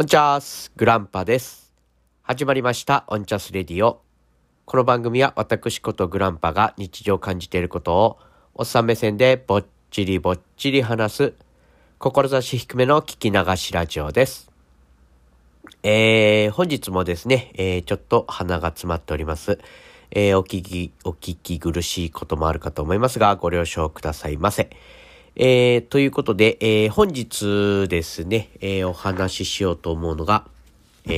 オンチャースグランパです。始まりました、オンチャス Radio。この番組は私ことグランパが日常感じていることを、おっさん目線でぼっちりぼっちり話す、志低めの聞き流しラジオです。えー、本日もですね、えー、ちょっと鼻が詰まっております。えー、お聞き、お聞き苦しいこともあるかと思いますが、ご了承くださいませ。えー、ということで、えー、本日ですね、えー、お話ししようと思うのが、え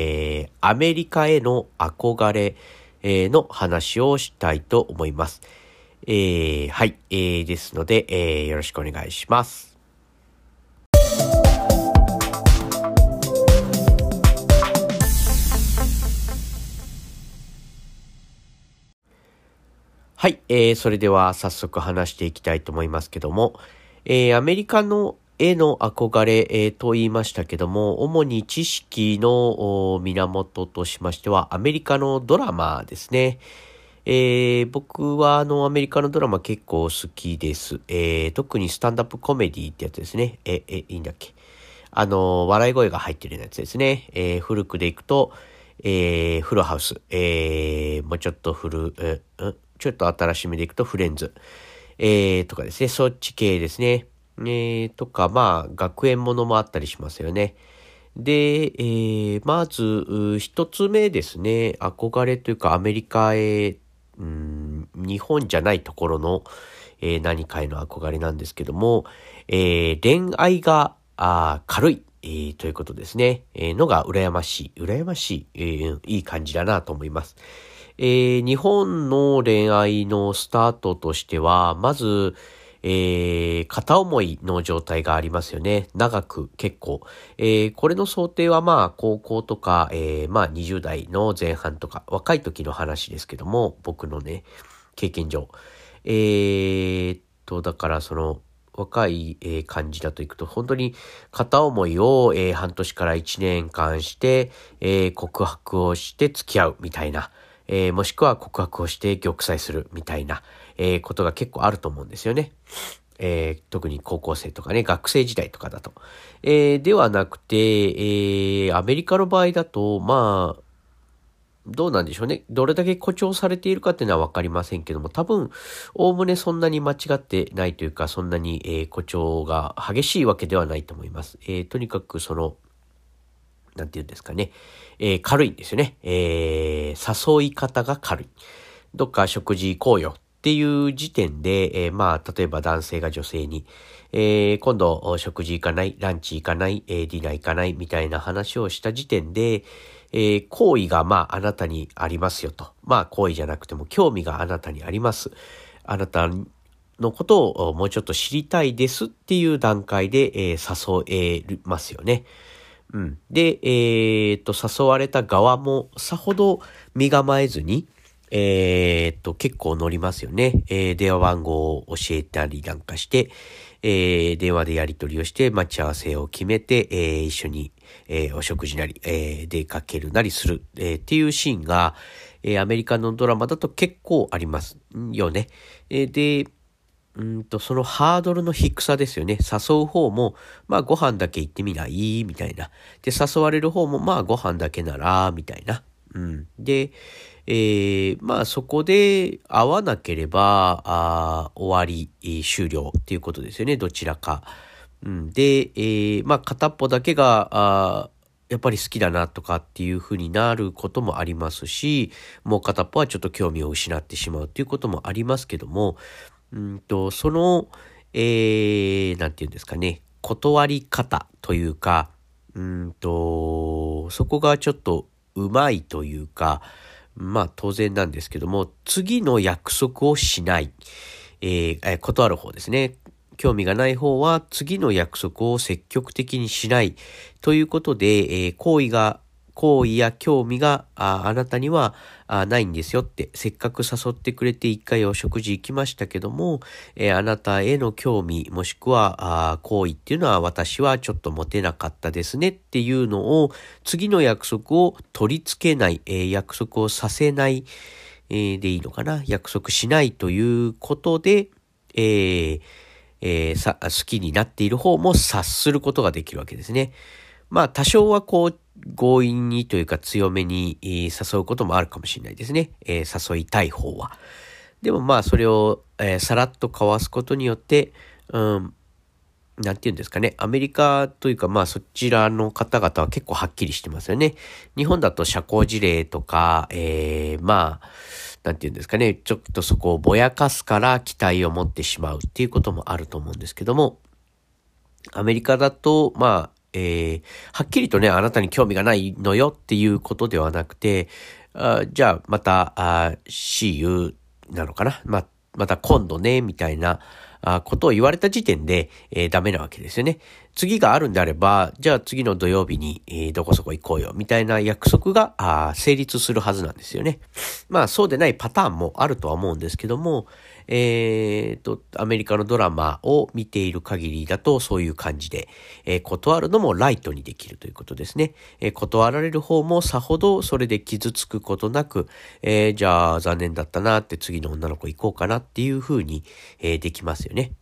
ー、アメリカへの憧れ、えーの話をしたいと思います。えー、はい、えー、ですので、えー、よろしくお願いします。はい、えー、それでは早速話していきたいと思いますけども、えー、アメリカの絵の憧れ、えー、と言いましたけども、主に知識の源としましては、アメリカのドラマですね。えー、僕はあのアメリカのドラマ結構好きです。えー、特にスタンダップコメディってやつですね。え、え、いいんだっけ？あの、笑い声が入ってるやつですね。えー、古くでいくと、えー、フロハウス。えー、もうちょっと古、えー、ちょっと新しめでいくとフレンズ。えー、とかですね。そっち系ですね。えー、とか、まあ、学園ものもあったりしますよね。で、えー、まず、一つ目ですね。憧れというか、アメリカへ、うん、日本じゃないところの、えー、何かへの憧れなんですけども、えー、恋愛があ軽い、えー、ということですね。えー、のが羨ましい。羨ましい、えー、いい感じだなと思います。えー、日本の恋愛のスタートとしては、まず、えー、片思いの状態がありますよね。長く結構。えー、これの想定はまあ高校とか、えー、まあ20代の前半とか若い時の話ですけども、僕のね、経験上。えー、っと、だからその、若い、えー、感じだといくと、本当に片思いを、えー、半年から1年間して、えー、告白をして付き合うみたいな。えー、もしくは告白をして玉砕するみたいな、えー、ことが結構あると思うんですよね。えー、特に高校生とかね、学生時代とかだと。えー、ではなくて、えー、アメリカの場合だと、まあ、どうなんでしょうね。どれだけ誇張されているかっていうのはわかりませんけども、多分、おおむねそんなに間違ってないというか、そんなに、え、誇張が激しいわけではないと思います。え、とにかくその、なんて言うんですかね。えー、軽いんですよね。えー、誘い方が軽い。どっか食事行こうよっていう時点で、えー、まあ、例えば男性が女性に、えー、今度食事行かない、ランチ行かない、えー、ディナー行かないみたいな話をした時点で、えー、好意がまああなたにありますよと。まあ好意じゃなくても興味があなたにあります。あなたのことをもうちょっと知りたいですっていう段階で、え、誘えますよね。うん。で、えー、っと、誘われた側もさほど身構えずに、えー、っと、結構乗りますよね。えー、電話番号を教えたりなんかして、えー、電話でやり取りをして待ち合わせを決めて、えー、一緒に、えー、お食事なり、えー、出かけるなりする、えー、っていうシーンが、えー、アメリカのドラマだと結構ありますよね。えー、で、うんと、そのハードルの低さですよね。誘う方も、まあご飯だけ行ってみない？みたいな。で、誘われる方も、まあご飯だけなら、みたいな。うん。で、えー、まあそこで会わなければ、あ終わり、終了っていうことですよね。どちらか。うん。で、えー、まあ片っぽだけが、あやっぱり好きだなとかっていう風になることもありますし、もう片っぽはちょっと興味を失ってしまうっていうこともありますけども、うんと、その、えー、なんて言うんですかね、断り方というか、うんと、そこがちょっとうまいというか、まあ当然なんですけども、次の約束をしない。えー、え断る方ですね。興味がない方は次の約束を積極的にしない。ということで、えー、行為が好意や興味がああなたにはあないんですよって、せっかく誘ってくれて一回お食事行きましたけども、えー、あなたへの興味もしくは好意っていうのは私はちょっと持てなかったですねっていうのを次の約束を取り付けない、えー、約束をさせない、えー、でいいのかな？約束しないということで、ええー、好きになっている方も察することができるわけですね。まあ多少はこう強引にというか強めに誘うこともあるかもしれないですね。えー、誘いたい方は。でもまあそれを、えー、さらっとかわすことによって、うん、なんて言うんですかね。アメリカというか、まあそちらの方々は結構はっきりしてますよね。日本だと社交辞令とか、えー、まあ、なんて言うんですかね。ちょっとそこをぼやかすから期待を持ってしまうっていうこともあると思うんですけども、アメリカだと、まあ、えー、はっきりとね、あなたに興味がないのよっていうことではなくて、あじゃあまた、あ see you なのかな？ま、また今度ね、みたいな、あことを言われた時点で、えー、ダメなわけですよね。次があるんであれば、じゃあ次の土曜日に、えー、どこそこ行こうよ、みたいな約束があ成立するはずなんですよね。まあそうでないパターンもあるとは思うんですけども、えー、と、アメリカのドラマを見ている限りだとそういう感じで、えー、断るのもライトにできるということですね。えー、断られる方もさほどそれで傷つくことなく、え、じゃあ残念だったなって次の女の子行こうかなっていうふうに、え、できますよね。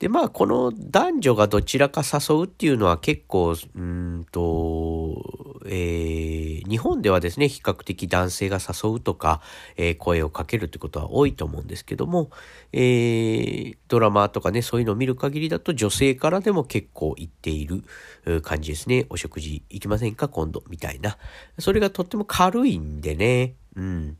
で、まあ、この男女がどちらか誘うっていうのは結構、うんと、えー、日本ではですね、比較的男性が誘うとか、えー、声をかけるってことは多いと思うんですけども、えー、ドラマとかね、そういうのを見る限りだと女性からでも結構言っている感じですね。お食事行きませんか？今度みたいな。それがとっても軽いんでね、うん、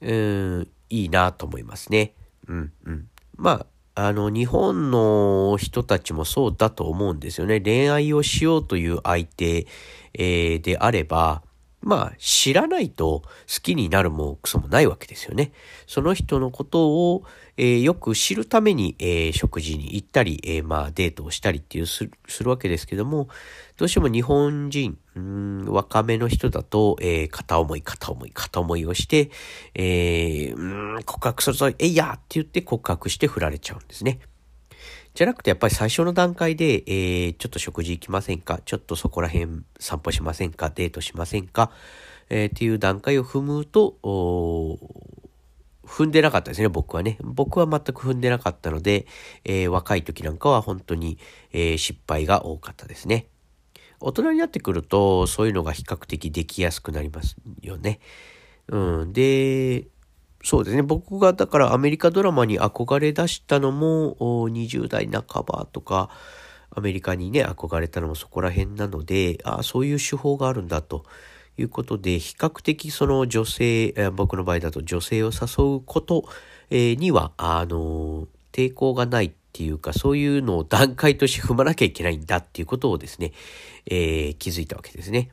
うん、いいなと思いますね。うん、うん。まあ、あの、日本の人たちもそうだと思うんですよね。恋愛をしようという相手、えー、であれば、まあ、知らないと好きになるもクソもないわけですよね。その人のことを、えー、よく知るために、えー、食事に行ったり、えー、まあ、デートをしたりっていうするするわけですけども、どうしても日本人、うん、若めの人だと、えー、片思い、片思い、片思いをして、えー、告白するぞ、えいやって言って告白して振られちゃうんですね。じゃなくてやっぱり最初の段階で、えー、ちょっと食事行きませんか？ちょっとそこら辺散歩しませんか？デートしませんか？えー、っていう段階を踏むと、踏んでなかったですね、僕はね。僕は全く踏んでなかったので、えー、若い時なんかは本当に、え、失敗が多かったですね。大人になってくると、そういうのが比較的できやすくなりますよね。うん。で、そうですね。僕がだからアメリカドラマに憧れ出したのも20代半ばとか、アメリカにね、憧れたのもそこら辺なので、ああ、そういう手法があるんだということで、比較的その女性、僕の場合だと女性を誘うことには、あの、抵抗がないっていうか、そういうのを段階として踏まなきゃいけないんだっていうことをですね、えー、気づいたわけですね。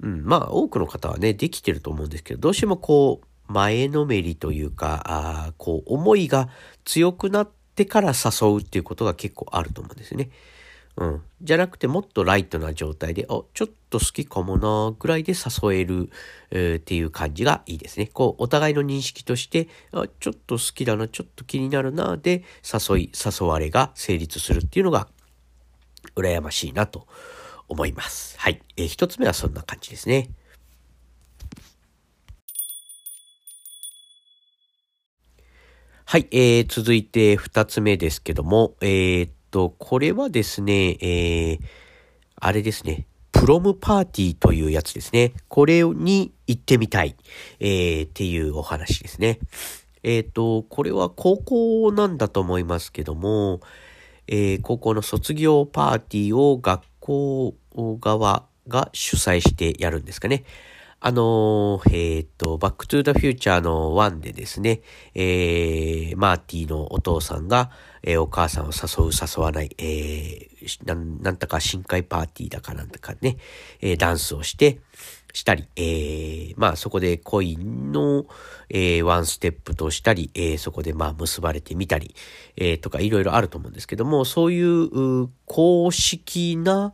うん、まあ、多くの方はね、できてると思うんですけど、どうしてもこう、前のめりというか、あこう、思いが強くなってから誘うっていうことが結構あると思うんですね。うん。じゃなくてもっとライトな状態で、あ、ちょっと好きかもなぐらいで誘える、えー、っていう感じがいいですね。こう、お互いの認識として、あ、ちょっと好きだな、ちょっと気になるな、で、誘い、誘われが成立するっていうのが、羨ましいなと思います。はい。えー、一つ目はそんな感じですね。はい、えー、続いて二つ目ですけども、えー、と、これはですね、えー、あれですね、プロムパーティーというやつですね。これに行ってみたい、えー、っていうお話ですね。えっ、と、これは高校なんだと思いますけども、えー、高校の卒業パーティーを学校側が主催してやるんですかね。あの、えっ、ー、と、バックトゥーザフューチャーの1でですね、えー、マーティのお父さんが、えー、お母さんを誘う誘わない、えー、なん、なんとか深海パーティーだかなんとかね、えー、ダンスをして、したり、えー、まあそこで恋の、えー、ワンステップとしたり、えー、そこでまあ結ばれてみたり、えー、とかいろいろあると思うんですけども、そういう公式な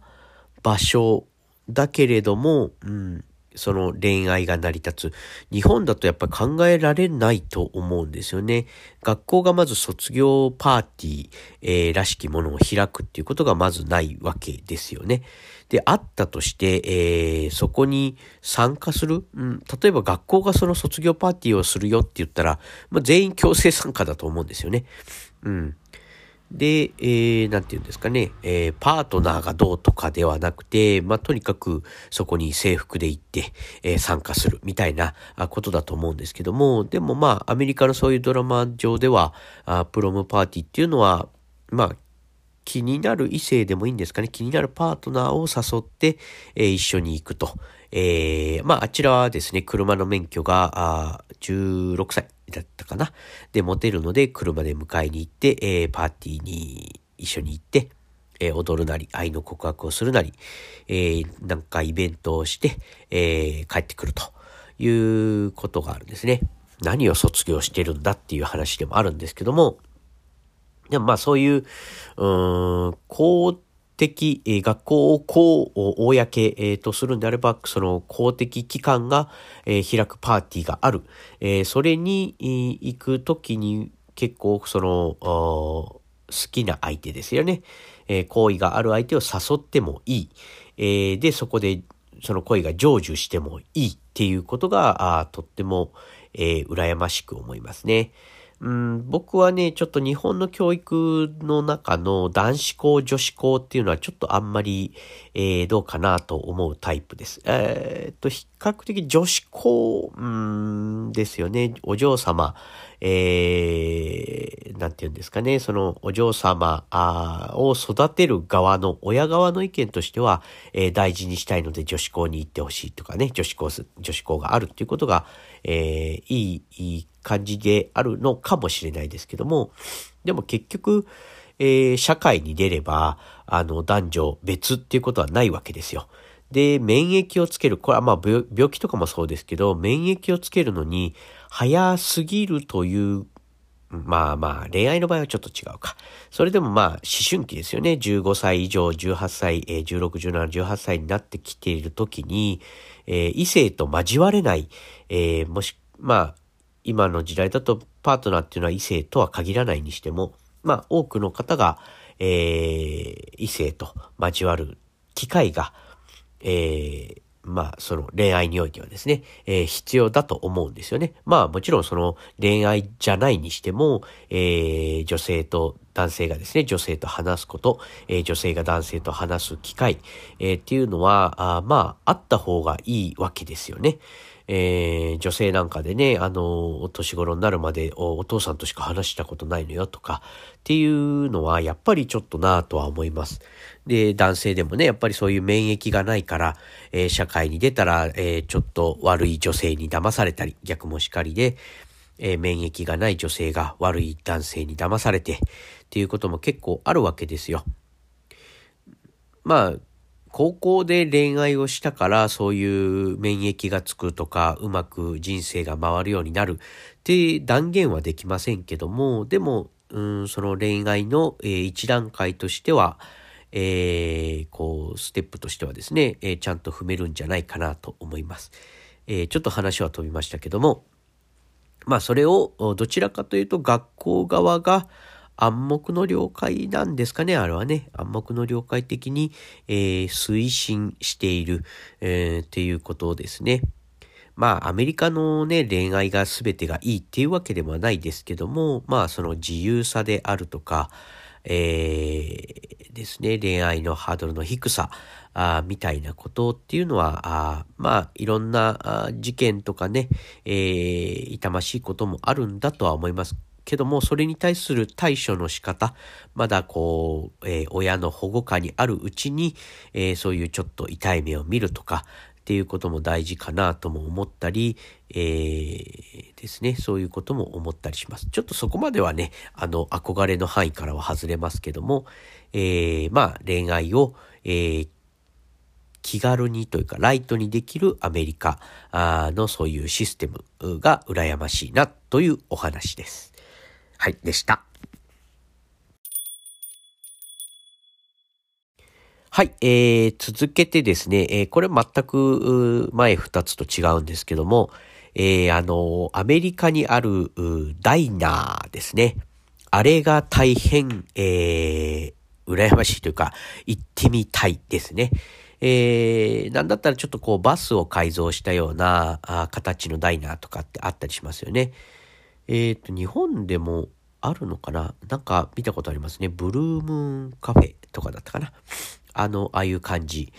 場所だけれども、うん、その恋愛が成り立つ。日本だとやっぱり考えられないと思うんですよね。学校がまず卒業パーティー、えー、らしきものを開くっていうことがまずないわけですよね。で、あったとして、えー、そこに参加する、うん、例えば学校がその卒業パーティーをするよって言ったら、まあ、全員強制参加だと思うんですよね。うん。で、えー、なんて言うんですかね、えー、パートナーがどうとかではなくて、まあ、とにかくそこに制服で行って、えー、参加するみたいなことだと思うんですけども、でもまあ、アメリカのそういうドラマ上では、あプロムパーティーっていうのは、まあ、気になる異性でもいいんですかね、気になるパートナーを誘って、えー、一緒に行くと。えー、まあ、あちらはですね、車の免許が、あ16歳だったかな。で、持てるので、車で迎えに行って、えー、パーティーに一緒に行って、えー、踊るなり、愛の告白をするなり、えー、なんかイベントをして、えー、帰ってくるということがあるんですね。何を卒業してるんだっていう話でもあるんですけども、でもまあそういう、うーん、的、え、学校を公、公、えー、とするんであれば、その公的機関が、え、開くパーティーがある。え、それに、行くときに結構その、好きな相手ですよね。え、好意がある相手を誘ってもいい。え、で、そこでその恋が成就してもいいっていうことが、あとっても、えー、羨ましく思いますね。うん、僕はね、ちょっと日本の教育の中の男子校、女子校っていうのはちょっとあんまり、えー、どうかなと思うタイプです。えー、っと、比較的女子校、うん、ですよね。お嬢様、えー、なんて言うんですかね。そのお嬢様を育てる側の、親側の意見としては、えー、大事にしたいので女子校に行ってほしいとかね、女子校、女子校があるっていうことが、えー、いい、感じであるのかもしれないですけども、でも結局、えー、社会に出れば、あの、男女別っていうことはないわけですよ。で、免疫をつける。これはまあ病気とかもそうですけど、免疫をつけるのに早すぎるというまあまあ、恋愛の場合はちょっと違うか。それでもまあ、思春期ですよね。15歳以上、18歳、えー、16、17、18歳になってきているときに、えー、異性と交われない、えー、もし、まあ、今の時代だとパートナーっていうのは異性とは限らないにしても、まあ、多くの方が、えー、異性と交わる機会が、えー、まあ、その恋愛においてはですね、えー、必要だと思うんですよね。まあ、もちろんその恋愛じゃないにしても、えー、女性と男性がですね、女性と話すこと、えー、女性が男性と話す機会、えっていうのは、あまあ、あった方がいいわけですよね。えー、女性なんかでね、あの、お年頃になるまでお父さんとしか話したことないのよとかっていうのはやっぱりちょっとなぁとは思います。で、男性でもね、やっぱりそういう免疫がないから、えー、社会に出たら、えー、ちょっと悪い女性に騙されたり、逆もしかりで、えー、免疫がない女性が悪い男性に騙されてっていうことも結構あるわけですよ。まあ、高校で恋愛をしたからそういう免疫がつくとかうまく人生が回るようになるって断言はできませんけどもでも、うん、その恋愛の、えー、一段階としては、えー、こうステップとしてはですね、えー、ちゃんと踏めるんじゃないかなと思います。えちょっと話は飛びましたけどもまあそれをどちらかというと学校側が暗黙の了解なんですかね、あれはね。暗黙の了解的に、えー、推進している、えー、っていうことですね。まあ、アメリカのね、恋愛が全てがいいっていうわけではないですけども、まあ、その自由さであるとか、えー、ですね、恋愛のハードルの低さ、あみたいなことっていうのは、あまあ、いろんな事件とかね、えー、痛ましいこともあるんだとは思いますけども、それに対する対処の仕方、まだこう、えー、親の保護下にあるうちに、えー、そういうちょっと痛い目を見るとか、っていうことも大事かなとも思ったり、えー、ですね、そういうことも思ったりします。ちょっとそこまではね、あの、憧れの範囲からは外れますけども、えー、まあ、恋愛を、えー、気軽にというかライトにできるアメリカのそういうシステムが羨ましいなというお話です。はい、でした。はい、えー、続けてですね、えー、これ全く前2つと違うんですけども、えー、あの、アメリカにあるダイナーですね。あれが大変、えー、羨ましいというか、行ってみたいですね。えー、なんだったらちょっとこうバスを改造したようなあ形のダイナーとかってあったりしますよね。えっ、と、日本でもあるのかな？なんか見たことありますね。ブルームーンカフェとかだったかな？あの、ああいう感じ。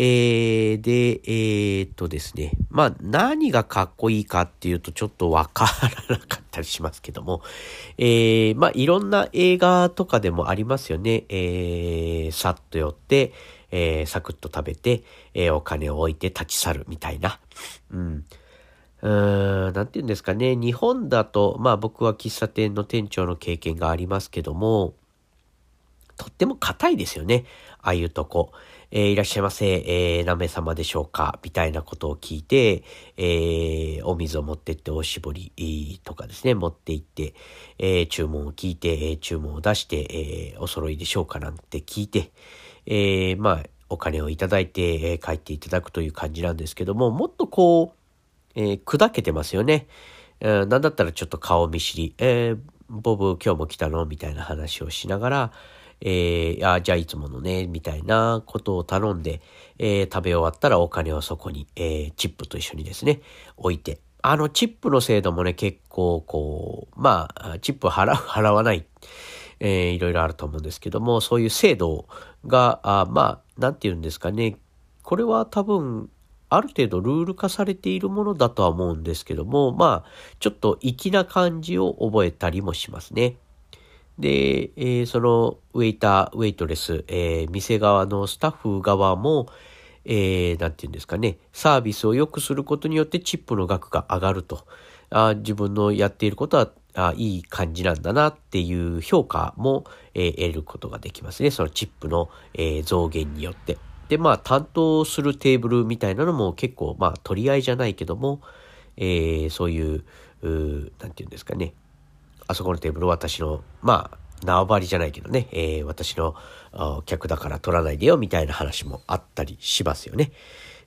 えー、で、えー、っとですね。まあ、何がかっこいいかっていうとちょっとわからなかったりしますけども、えー、まあ、いろんな映画とかでもありますよね。えー、さっと寄って、えー、サクッと食べて、えー、お金を置いて立ち去るみたいな。うん。うーん、なんて言うんですかね。日本だと、まあ僕は喫茶店の店長の経験がありますけども、とっても硬いですよね。ああいうとこ。えー、いらっしゃいませ、えー、何名様でしょうかみたいなことを聞いて、えー、お水を持ってっておしぼりとかですね、持って行って、えー、注文を聞いて、え、注文を出して、え、お揃いでしょうかなんて聞いて、えー、まあ、お金をいただいて、え、帰っていただくという感じなんですけども、もっとこう、えー、砕けてますよね。えー、なんだったらちょっと顔見知り、えー、ボブ今日も来たのみたいな話をしながら、えー、あじゃあいつものね、みたいなことを頼んで、えー、食べ終わったらお金をそこに、えー、チップと一緒にですね、置いて。あの、チップの制度もね、結構、こう、まあ、チップ払う、払わない、えー、いろいろあると思うんですけども、そういう制度が、あまあ、なんて言うんですかね、これは多分、ある程度ルール化されているものだとは思うんですけども、まあ、ちょっと粋な感じを覚えたりもしますね。で、えー、そのウェイター、ウェイトレス、えー、店側のスタッフ側も、えー、なんて言うんですかね、サービスを良くすることによってチップの額が上がると。あ自分のやっていることはあいい感じなんだなっていう評価も、えー、得ることができますね。そのチップの、えー、増減によって。で、まあ、担当するテーブルみたいなのも結構、まあ、取り合いじゃないけども、えー、そういう、うなんて言うんですかね、あそこのテーブル私の、まあ、縄張りじゃないけどね、えー、私の客だから取らないでよみたいな話もあったりしますよね。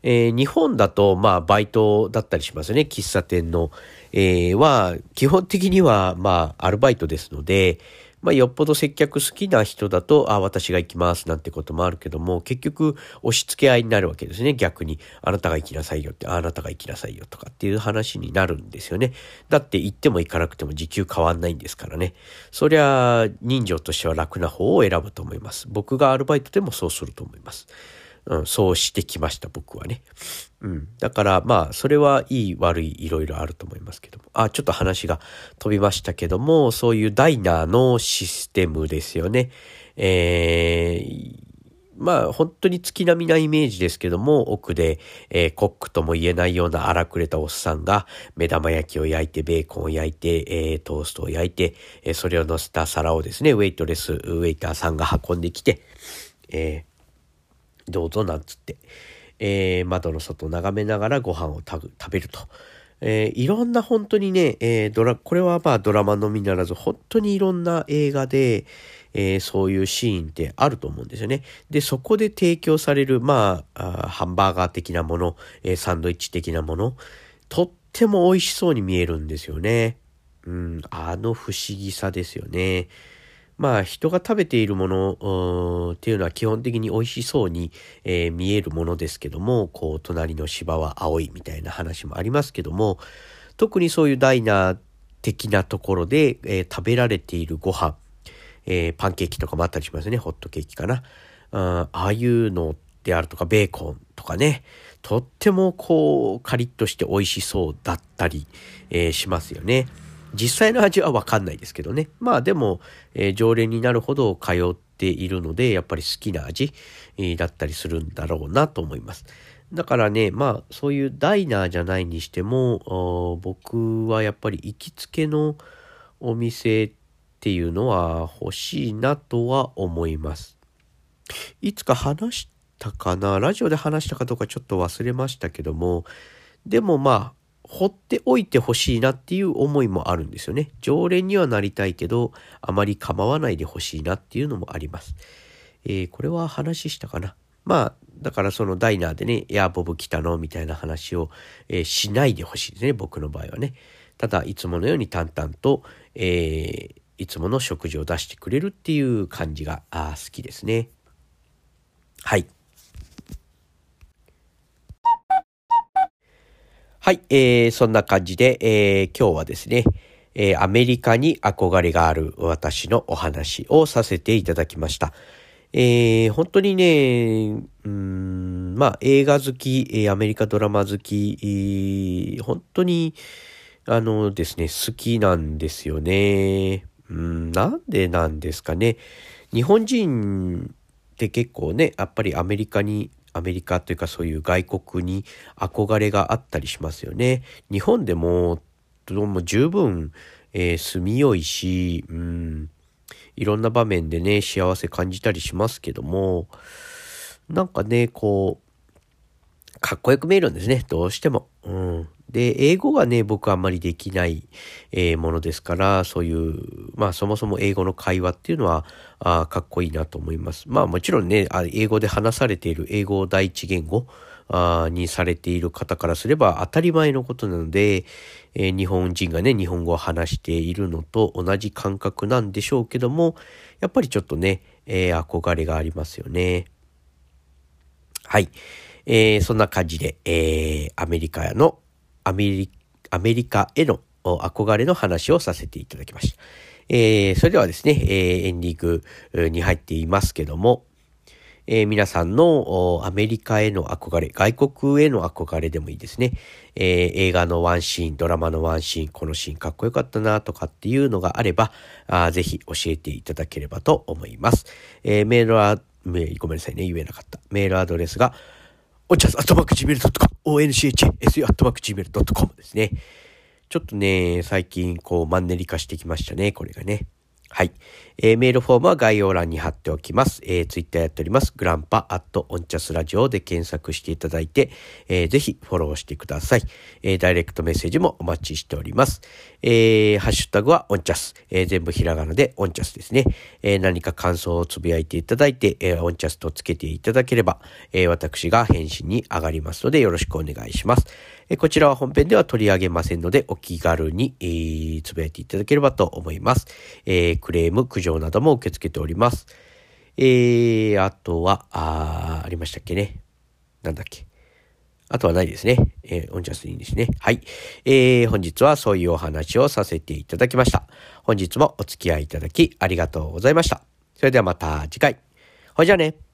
えー、日本だと、まあ、バイトだったりしますよね。喫茶店の、えー、は、基本的には、まあ、アルバイトですので、まあ、よっぽど接客好きな人だと、あ、私が行きますなんてこともあるけども、結局、押し付け合いになるわけですね。逆に、あなたが行きなさいよって、あなたが行きなさいよとかっていう話になるんですよね。だって行っても行かなくても時給変わんないんですからね。そりゃ、人情としては楽な方を選ぶと思います。僕がアルバイトでもそうすると思います。うん、そうしてきました、僕はね。うん。だから、まあ、それはいい悪いいろいろあると思いますけども。あ、ちょっと話が飛びましたけども、そういうダイナーのシステムですよね。えー、まあ、本当に月並みなイメージですけども、奥で、えー、コックとも言えないような荒くれたおっさんが、目玉焼きを焼いて、ベーコンを焼いて、えー、トーストを焼いて、えー、それを乗せた皿をですね、ウェイトレス、ウェイターさんが運んできて、えーどうぞなんつって、えー、窓の外を眺めながらご飯を食べると。えー、いろんな本当にね、えー、ドラ、これはまあドラマのみならず、本当にいろんな映画で、えー、そういうシーンってあると思うんですよね。で、そこで提供される、まあ、あハンバーガー的なもの、えサンドイッチ的なもの、とっても美味しそうに見えるんですよね。うん、あの不思議さですよね。まあ人が食べているものっていうのは基本的に美味しそうに、えー、見えるものですけども、こう隣の芝は青いみたいな話もありますけども、特にそういうダイナー的なところで、えー、食べられているご飯、えー、パンケーキとかもあったりしますね。ホットケーキかな。あああいうのであるとか、ベーコンとかね、とってもこう、カリッとして美味しそうだったり、えー、しますよね。実際の味はわかんないですけどね。まあでも、えー、常連になるほど通っているので、やっぱり好きな味、えー、だったりするんだろうなと思います。だからね、まあそういうダイナーじゃないにしても、僕はやっぱり行きつけのお店っていうのは欲しいなとは思います。いつか話したかな？ラジオで話したかどうかちょっと忘れましたけども、でもまあ、放っておいてほしいなっていう思いもあるんですよね。常連にはなりたいけど、あまり構わないでほしいなっていうのもあります。えー、これは話したかな。まあ、だからそのダイナーでね、いや、ボブ来たの？みたいな話を、えー、しないでほしいですね。僕の場合はね。ただ、いつものように淡々と、えー、いつもの食事を出してくれるっていう感じがあ好きですね。はい。はい、えー、そんな感じで、えー、今日はですね、えー、アメリカに憧れがある私のお話をさせていただきました。えー、本当にね、うん、まあ映画好き、アメリカドラマ好き、本当に、あのですね、好きなんですよね。うん、なんでなんですかね。日本人って結構ね、やっぱりアメリカにアメリカというかそういう外国に憧れがあったりしますよね。日本でもどうも十分、えー、住みよいし、うん、いろんな場面でね、幸せ感じたりしますけども、なんかね、こう、かっこよく見えるんですね、どうしても。うん。で、英語がね、僕あんまりできない、えー、ものですから、そういう、まあそもそも英語の会話っていうのは、あかっこいいなと思います。まあもちろんね、あ英語で話されている英語を第一言語あにされている方からすれば当たり前のことなので、えー、日本人がね、日本語を話しているのと同じ感覚なんでしょうけども、やっぱりちょっとね、えー、憧れがありますよね。はい。えー、そんな感じで、えー、アメリカのアメリアメリカへの憧れの話をさせていただきました。えー、それではですね、えー、エンディングに入っていますけども、えー、皆さんのアメリカへの憧れ、外国への憧れでもいいですね。えー、映画のワンシーン、ドラマのワンシーン、このシーンかっこよかったなとかっていうのがあれば、あぜひ教えていただければと思います。えー、メールは、ごめんなさいね、言えなかった。メールアドレスが、おちゃす、アットマーク Gmail.com、onchsu アットマーク Gmail.com ですね。ちょっとね、最近こうマンネリ化してきましたね、これがね。はい。えー、メールフォームは概要欄に貼っておきます。えー、ツイッターやっております。グランパアットオンチャスラジオで検索していただいて、えー、ぜひフォローしてください。えー、ダイレクトメッセージもお待ちしております。えー、ハッシュタグはオンチャス。えー、全部ひらがなでオンチャスですね。えー、何か感想をつぶやいていただいて、えー、オンチャスとつけていただければ、えー、私が返信に上がりますのでよろしくお願いします。えー、こちらは本編では取り上げませんので、お気軽に、えー、つぶやいていただければと思います。えー、クレーム、苦情なども受け付けております。えー、あとは、あ、ありましたっけね。なんだっけ。あとはないですね。えー、オンチャスにですね。はい。えー、本日はそういうお話をさせていただきました。本日もお付き合いいただきありがとうございました。それではまた次回。ほいじゃあね。